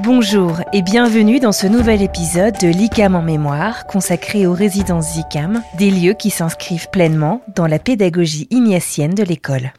Bonjour et bienvenue dans ce nouvel épisode de l'ICAM en mémoire consacré aux résidences ICAM, des lieux qui s'inscrivent pleinement dans la pédagogie ignatienne de l'école.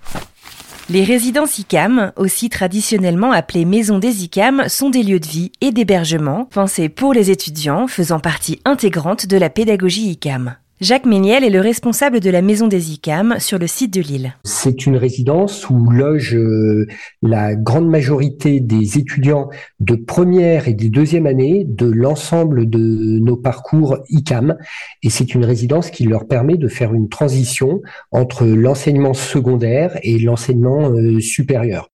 Les résidences ICAM, aussi traditionnellement appelées maisons des ICAM, sont des lieux de vie et d'hébergement pensés pour les étudiants faisant partie intégrante de la pédagogie ICAM. Jacques Méniel est le responsable de la maison des ICAM sur le site de Lille. C'est une résidence où loge euh, la grande majorité des étudiants de première et des deuxième année de l'ensemble de nos parcours ICAM. Et c'est une résidence qui leur permet de faire une transition entre l'enseignement secondaire et l'enseignement euh, supérieur.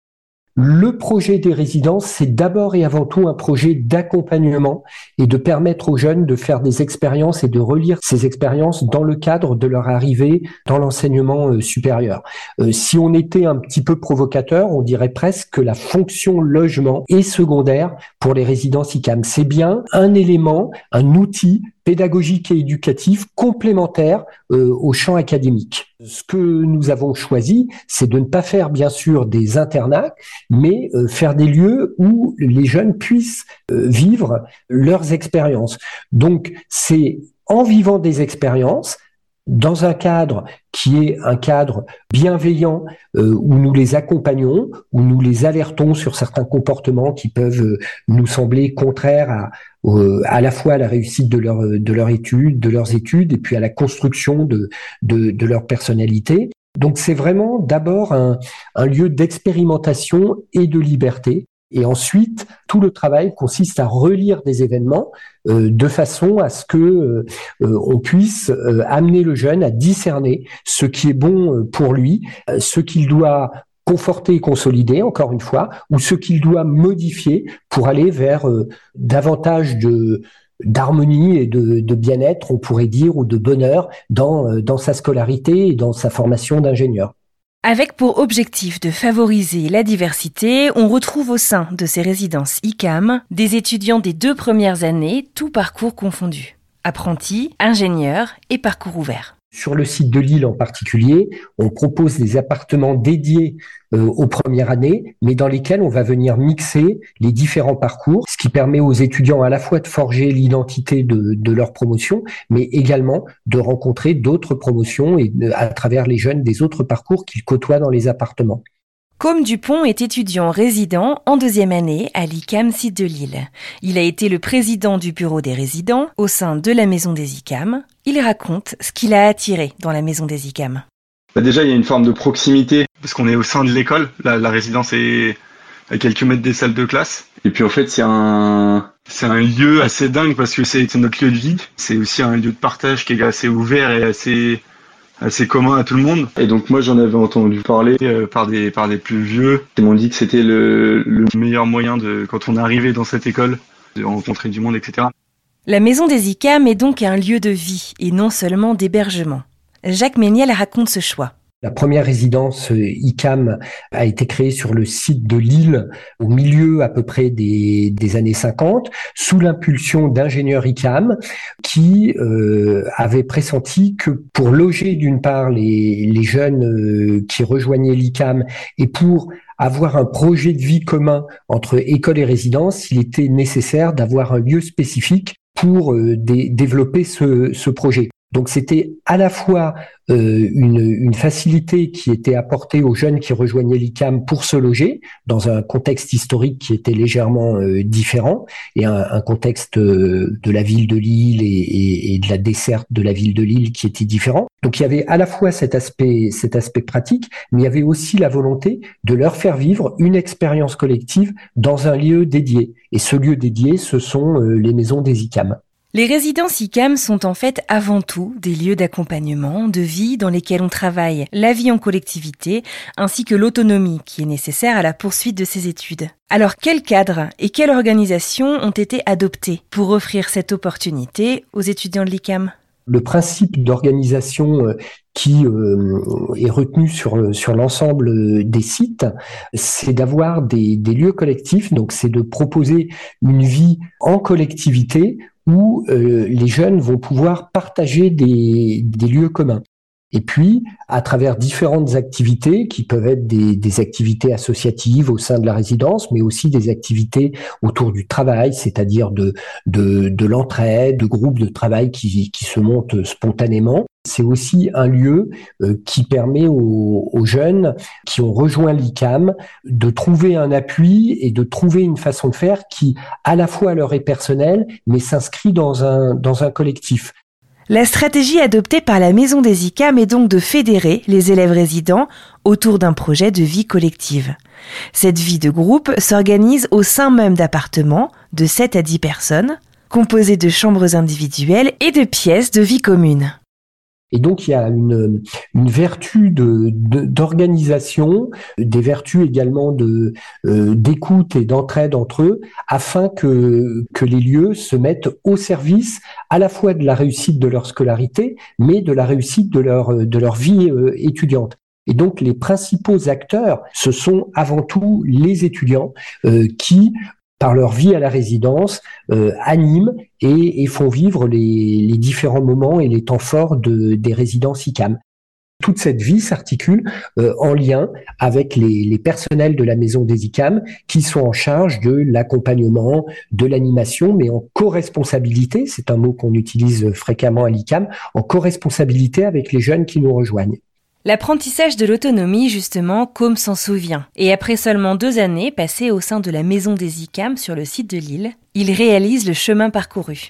Le projet des résidences, c'est d'abord et avant tout un projet d'accompagnement et de permettre aux jeunes de faire des expériences et de relire ces expériences dans le cadre de leur arrivée dans l'enseignement euh, supérieur. Euh, si on était un petit peu provocateur, on dirait presque que la fonction logement est secondaire pour les résidences ICAM. C'est bien un élément, un outil pédagogique et éducatif complémentaire euh, au champ académique. Ce que nous avons choisi, c'est de ne pas faire bien sûr des internats, mais euh, faire des lieux où les jeunes puissent euh, vivre leurs expériences. Donc c'est en vivant des expériences, dans un cadre qui est un cadre bienveillant euh, où nous les accompagnons, où nous les alertons sur certains comportements qui peuvent euh, nous sembler contraires à, à la fois à la réussite de leur de leur étude, de leurs études et puis à la construction de de, de leur personnalité. Donc c'est vraiment d'abord un, un lieu d'expérimentation et de liberté et ensuite, tout le travail consiste à relire des événements euh, de façon à ce que euh, euh, on puisse amener le jeune à discerner ce qui est bon pour lui, ce qu'il doit conforter et consolider, encore une fois, ou ce qu'il doit modifier pour aller vers davantage de d'harmonie et de, de bien-être, on pourrait dire, ou de bonheur dans, dans sa scolarité et dans sa formation d'ingénieur. Avec pour objectif de favoriser la diversité, on retrouve au sein de ces résidences ICAM des étudiants des deux premières années, tout parcours confondus. Apprentis, ingénieurs et parcours ouverts. Sur le site de Lille en particulier, on propose des appartements dédiés euh, aux premières années, mais dans lesquels on va venir mixer les différents parcours, ce qui permet aux étudiants à la fois de forger l'identité de, de leur promotion, mais également de rencontrer d'autres promotions et à travers les jeunes des autres parcours qu'ils côtoient dans les appartements. Comme Dupont est étudiant résident en deuxième année à l'ICAM site de Lille. Il a été le président du bureau des résidents au sein de la maison des ICAM. Il raconte ce qu'il a attiré dans la maison des ICAM. Bah déjà, il y a une forme de proximité parce qu'on est au sein de l'école. La, résidence est à quelques mètres des salles de classe. Et puis en fait, c'est un c'est un lieu assez dingue parce que c'est notre lieu de vie. C'est aussi un lieu de partage qui est assez ouvert et assez assez commun à tout le monde. Et donc moi j'en avais entendu parler euh, par des par des plus vieux qui m'ont dit que c'était le, le meilleur moyen de quand on arrivé dans cette école de rencontrer du monde, etc. La maison des ICAM est donc un lieu de vie et non seulement d'hébergement. Jacques Méniel raconte ce choix. La première résidence euh, ICAM a été créée sur le site de Lille au milieu à peu près des, années 50 sous l'impulsion d'ingénieurs ICAM qui euh, avaient pressenti que pour loger d'une part les, jeunes euh, qui rejoignaient l'ICAM et pour avoir un projet de vie commun entre école et résidence, il était nécessaire d'avoir un lieu spécifique pour développer ce projet. Donc c'était à la fois euh, une, facilité qui était apportée aux jeunes qui rejoignaient l'ICAM pour se loger dans un contexte historique qui était légèrement euh, différent et un, contexte euh, de la ville de Lille et, de la desserte de la ville de Lille qui était différent. Donc il y avait à la fois cet aspect, cet aspect pratique, mais il y avait aussi la volonté de leur faire vivre une expérience collective dans un lieu dédié. Et ce lieu dédié, ce sont les maisons des ICAM. Les résidences ICAM sont en fait avant tout des lieux d'accompagnement, de vie dans lesquels on travaille la vie en collectivité ainsi que l'autonomie qui est nécessaire à la poursuite de ses études. Alors quel cadre et quelle organisation ont été adoptés pour offrir cette opportunité aux étudiants de l'ICAM le principe d'organisation euh, qui euh, est retenu sur, sur l'ensemble des sites, c'est d'avoir des, lieux collectifs, donc c'est de proposer une vie en collectivité où euh, les jeunes vont pouvoir partager des, des lieux communs. Et puis, à travers différentes activités qui peuvent être des, activités associatives au sein de la résidence, mais aussi des activités autour du travail, c'est-à-dire de, de, de l'entraide, de groupes de travail qui, se montent spontanément. C'est aussi un lieu euh, qui permet aux, aux, jeunes qui ont rejoint l'ICAM de trouver un appui et de trouver une façon de faire qui, à la fois leur est personnelle, mais s'inscrit dans un, dans un collectif. La stratégie adoptée par la Maison des ICAM est donc de fédérer les élèves résidents autour d'un projet de vie collective. Cette vie de groupe s'organise au sein même d'appartements de 7 à 10 personnes, composés de chambres individuelles et de pièces de vie commune. Et donc il y a une, une vertu d'organisation, des vertus également euh, d'écoute et d'entraide entre eux, afin que que les lieux se mettent au service à la fois de la réussite de leur scolarité, mais de la réussite de leur de leur vie euh, étudiante. Et donc les principaux acteurs, ce sont avant tout les étudiants euh, qui par leur vie à la résidence, euh, animent et, font vivre les, différents moments et les temps forts de, des résidences ICAM. Toute cette vie s'articule euh, en lien avec les, les, personnels de la maison des ICAM qui sont en charge de l'accompagnement, de l'animation, mais en co-responsabilité, c'est un mot qu'on utilise fréquemment à l'ICAM, en co-responsabilité avec les jeunes qui nous rejoignent. L'apprentissage de l'autonomie, justement, comme s'en souvient. Et après seulement deux années passées au sein de la maison des ICAM sur le site de Lille, il réalise le chemin parcouru.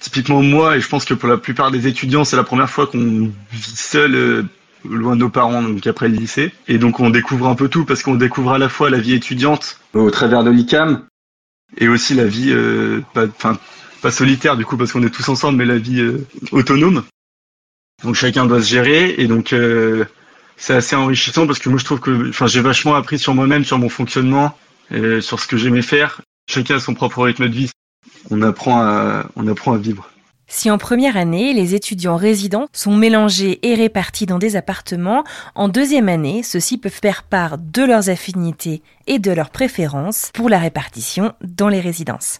Typiquement moi, et je pense que pour la plupart des étudiants, c'est la première fois qu'on vit seul euh, loin de nos parents, donc après le lycée. Et donc on découvre un peu tout parce qu'on découvre à la fois la vie étudiante au travers de l'ICAM et aussi la vie, euh, pas, pas solitaire du coup parce qu'on est tous ensemble, mais la vie euh, autonome. Donc chacun doit se gérer et donc euh, c'est assez enrichissant parce que moi je trouve que enfin j'ai vachement appris sur moi-même, sur mon fonctionnement, et sur ce que j'aimais faire. Chacun a son propre rythme de vie. On apprend à on apprend à vivre. Si en première année, les étudiants résidents sont mélangés et répartis dans des appartements, en deuxième année, ceux-ci peuvent faire part de leurs affinités et de leurs préférences pour la répartition dans les résidences.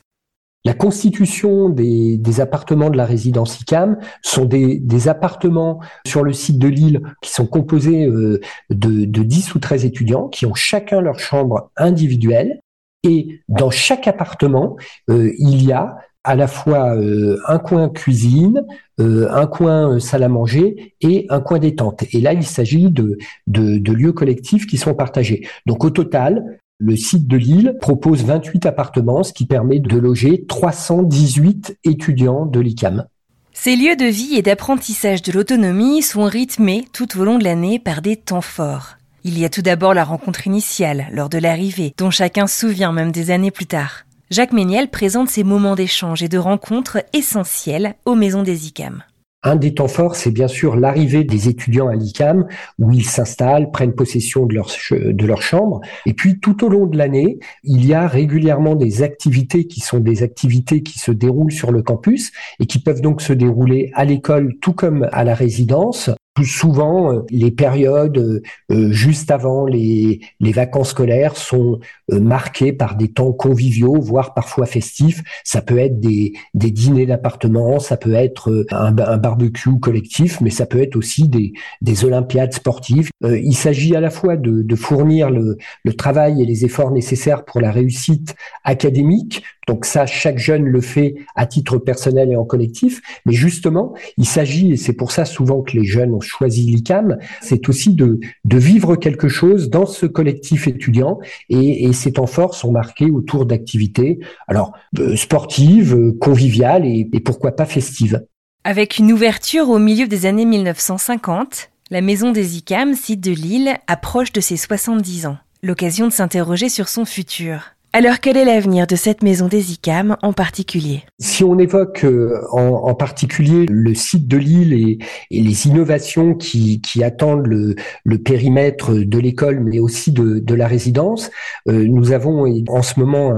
La constitution des, appartements de la résidence ICAM sont des, appartements sur le site de Lille qui sont composés euh, de, de 10 ou 13 étudiants qui ont chacun leur chambre individuelle. Et dans chaque appartement, euh, il y a à la fois euh, un coin cuisine, un coin salle à manger et un coin détente. Et là, il s'agit de, de, lieux collectifs qui sont partagés. Donc au total, le site de Lille propose 28 appartements, ce qui permet de loger 318 étudiants de l'ICAM. Ces lieux de vie et d'apprentissage de l'autonomie sont rythmés tout au long de l'année par des temps forts. Il y a tout d'abord la rencontre initiale, lors de l'arrivée, dont chacun se souvient même des années plus tard. Jacques Méniel présente ces moments d'échange et de rencontres essentiels aux maisons des ICAM. Un des temps forts, c'est bien sûr l'arrivée des étudiants à l'ICAM, où ils s'installent, prennent possession de leur, chambre. Et puis, tout au long de l'année, il y a régulièrement des activités qui sont des activités qui se déroulent sur le campus et qui peuvent donc se dérouler à l'école tout comme à la résidence souvent, euh, les périodes euh, euh, juste avant les, les, vacances scolaires sont marquées par des temps conviviaux, voire parfois festifs. Ça peut être des, des dîners d'appartement, ça peut être un, un, barbecue collectif, mais ça peut être aussi des, des olympiades sportives. il s'agit à la fois de, de fournir le, le travail et les efforts nécessaires pour la réussite académique, donc ça, chaque jeune le fait à titre personnel et en collectif. Mais justement, il s'agit, et c'est pour ça souvent que les jeunes ont choisi l'ICAM, c'est aussi de, de vivre quelque chose dans ce collectif étudiant. Et, et ces temps forts sont marqués autour d'activités, alors euh, sportives, euh, conviviales et, et pourquoi pas festives. Avec une ouverture au milieu des années 1950, la maison des ICAM, site de Lille, approche de ses 70 ans. L'occasion de s'interroger sur son futur. Alors quel est l'avenir de cette maison des ICAM en particulier? Si on évoque euh, en, particulier le site de Lille et, les innovations qui, attendent le, périmètre de l'école mais aussi de, la résidence, euh, nous avons en ce moment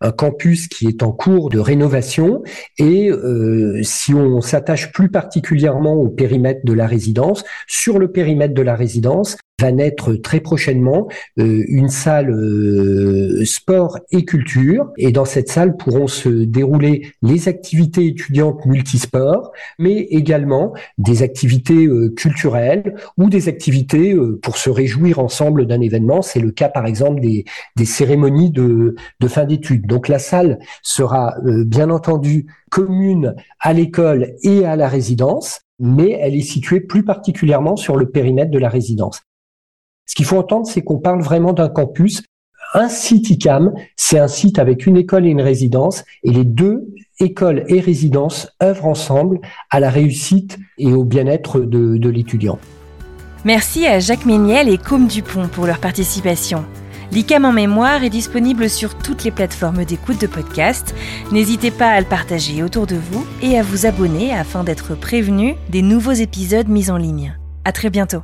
un, campus qui est en cours de rénovation et euh, si on s'attache plus particulièrement au périmètre de la résidence, sur le périmètre de la résidence, va naître très prochainement euh, une salle euh, sport et culture. Et dans cette salle pourront se dérouler les activités étudiantes multisports, mais également des activités euh, culturelles ou des activités pour se réjouir ensemble d'un événement. C'est le cas par exemple des, des cérémonies de, de fin d'études. Donc la salle sera bien entendu commune à l'école et à la résidence, mais elle est située plus particulièrement sur le périmètre de la résidence. Ce qu'il faut entendre, c'est qu'on parle vraiment d'un campus. Un site ICAM, c'est un site avec une école et une résidence, et les deux écoles et résidences œuvrent ensemble à la réussite et au bien-être de, l'étudiant. Merci à Jacques Méniel et Côme Dupont pour leur participation. L'ICAM en mémoire est disponible sur toutes les plateformes d'écoute de podcast. N'hésitez pas à le partager autour de vous et à vous abonner afin d'être prévenu des nouveaux épisodes mis en ligne. À très bientôt.